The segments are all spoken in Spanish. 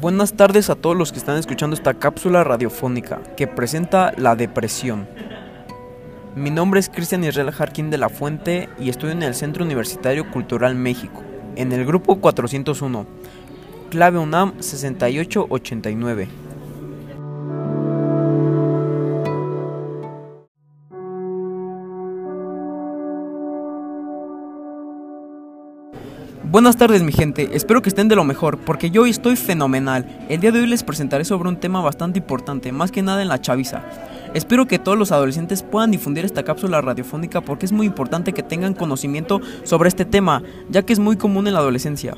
Buenas tardes a todos los que están escuchando esta cápsula radiofónica que presenta la depresión. Mi nombre es Cristian Israel Jarquín de la Fuente y estoy en el Centro Universitario Cultural México, en el grupo 401, clave UNAM 6889. Buenas tardes mi gente, espero que estén de lo mejor, porque yo estoy fenomenal. El día de hoy les presentaré sobre un tema bastante importante, más que nada en la chaviza. Espero que todos los adolescentes puedan difundir esta cápsula radiofónica porque es muy importante que tengan conocimiento sobre este tema, ya que es muy común en la adolescencia.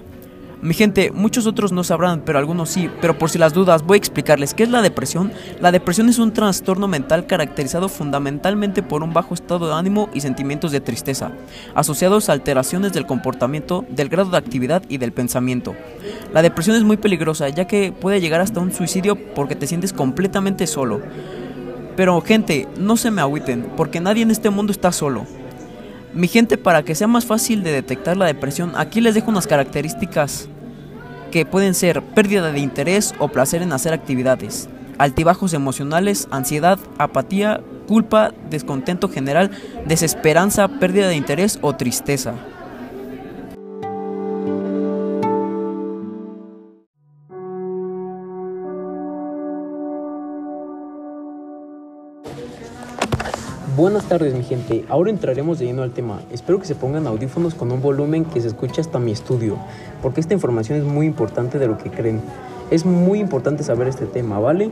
Mi gente, muchos otros no sabrán, pero algunos sí, pero por si las dudas voy a explicarles qué es la depresión. La depresión es un trastorno mental caracterizado fundamentalmente por un bajo estado de ánimo y sentimientos de tristeza, asociados a alteraciones del comportamiento, del grado de actividad y del pensamiento. La depresión es muy peligrosa ya que puede llegar hasta un suicidio porque te sientes completamente solo. Pero gente, no se me agüiten, porque nadie en este mundo está solo. Mi gente, para que sea más fácil de detectar la depresión, aquí les dejo unas características que pueden ser pérdida de interés o placer en hacer actividades, altibajos emocionales, ansiedad, apatía, culpa, descontento general, desesperanza, pérdida de interés o tristeza. Buenas tardes mi gente, ahora entraremos de lleno al tema. Espero que se pongan audífonos con un volumen que se escuche hasta mi estudio, porque esta información es muy importante de lo que creen. Es muy importante saber este tema, ¿vale?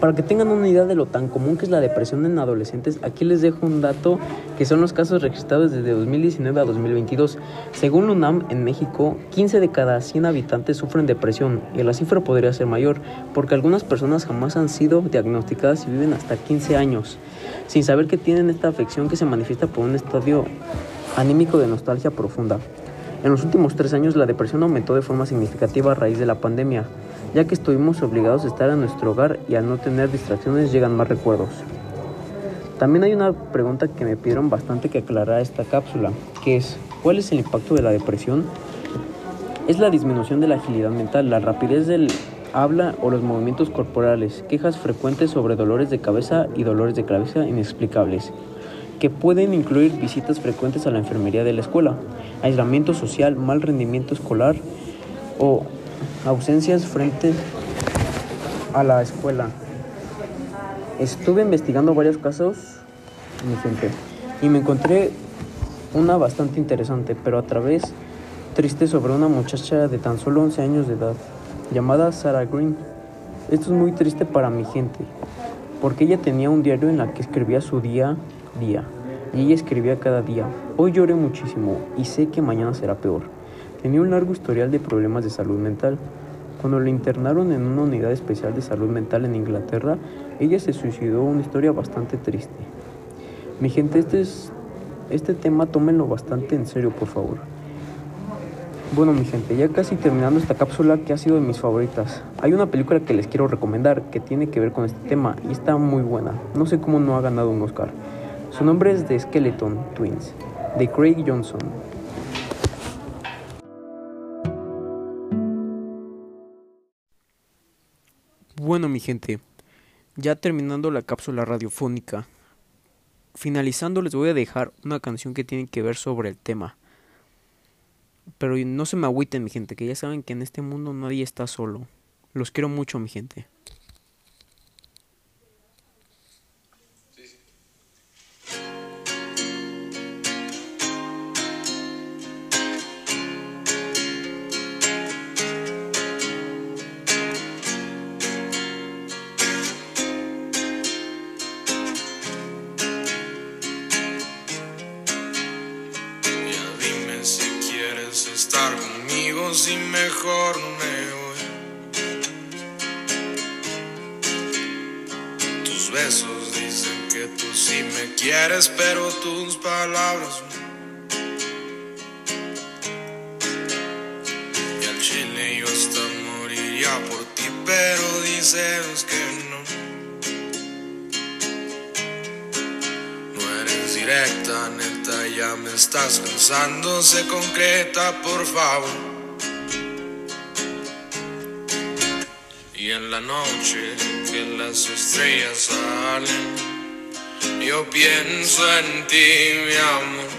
Para que tengan una idea de lo tan común que es la depresión en adolescentes, aquí les dejo un dato que son los casos registrados desde 2019 a 2022. Según UNAM, en México, 15 de cada 100 habitantes sufren depresión y la cifra podría ser mayor porque algunas personas jamás han sido diagnosticadas y viven hasta 15 años sin saber que tienen esta afección que se manifiesta por un estadio anímico de nostalgia profunda. En los últimos tres años la depresión aumentó de forma significativa a raíz de la pandemia ya que estuvimos obligados a estar en nuestro hogar y al no tener distracciones llegan más recuerdos. También hay una pregunta que me pidieron bastante que aclarara esta cápsula, que es, ¿cuál es el impacto de la depresión? Es la disminución de la agilidad mental, la rapidez del habla o los movimientos corporales, quejas frecuentes sobre dolores de cabeza y dolores de cabeza inexplicables, que pueden incluir visitas frecuentes a la enfermería de la escuela, aislamiento social, mal rendimiento escolar o ausencias frente a la escuela. Estuve investigando varios casos, y me encontré una bastante interesante, pero a través triste sobre una muchacha de tan solo 11 años de edad, llamada Sarah Green. Esto es muy triste para mi gente, porque ella tenía un diario en la que escribía su día día, y ella escribía cada día, hoy lloré muchísimo y sé que mañana será peor. Tenía un largo historial de problemas de salud mental. Cuando la internaron en una unidad especial de salud mental en Inglaterra, ella se suicidó, una historia bastante triste. Mi gente, este, es, este tema tómenlo bastante en serio, por favor. Bueno, mi gente, ya casi terminando esta cápsula que ha sido de mis favoritas. Hay una película que les quiero recomendar que tiene que ver con este tema y está muy buena. No sé cómo no ha ganado un Oscar. Su nombre es The Skeleton Twins, de Craig Johnson. Bueno, mi gente, ya terminando la cápsula radiofónica, finalizando les voy a dejar una canción que tiene que ver sobre el tema. Pero no se me agüiten, mi gente, que ya saben que en este mundo nadie está solo. Los quiero mucho, mi gente. Si mejor me voy. Tus besos dicen que tú sí me quieres, pero tus palabras Y al chile yo hasta moriría por ti, pero dices que no. No eres directa, neta, ya me estás cansando, se concreta, por favor. Y en la noche que las estrellas salen, yo pienso en ti, mi amor.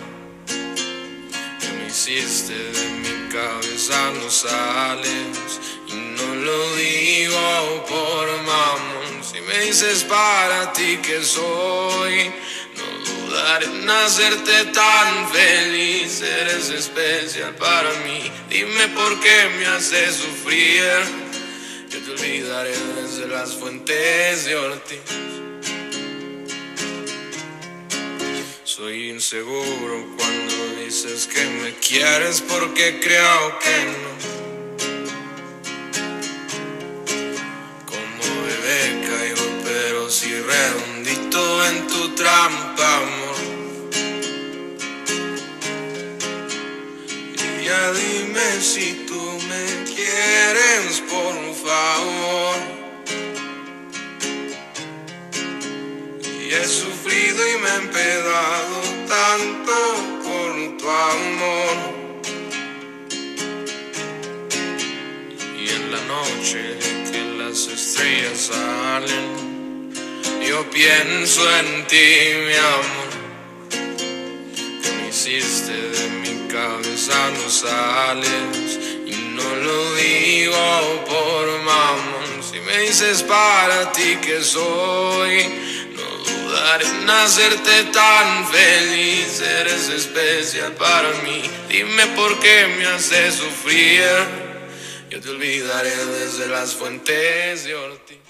Que me hiciste de mi cabeza, no sales. Y no lo digo por mamón. Si me dices para ti que soy, no dudaré en hacerte tan feliz. Eres especial para mí. Dime por qué me haces sufrir. Olvidaré desde las fuentes de Ortiz. Soy inseguro cuando dices que me quieres porque creo que no. Como bebé caigo, pero si redondito en tu trampa, amor. Y ya dime si He sufrido y me he empedado tanto por tu amor. Y en la noche que las estrellas salen, yo pienso en ti, mi amor. Que me hiciste de mi cabeza, no sales. Y no lo digo por mamón. Si me dices para ti que soy, dudaré en tan feliz. Eres especial para mí. Dime por qué me haces sufrir. Yo te olvidaré desde las fuentes de Ortiz.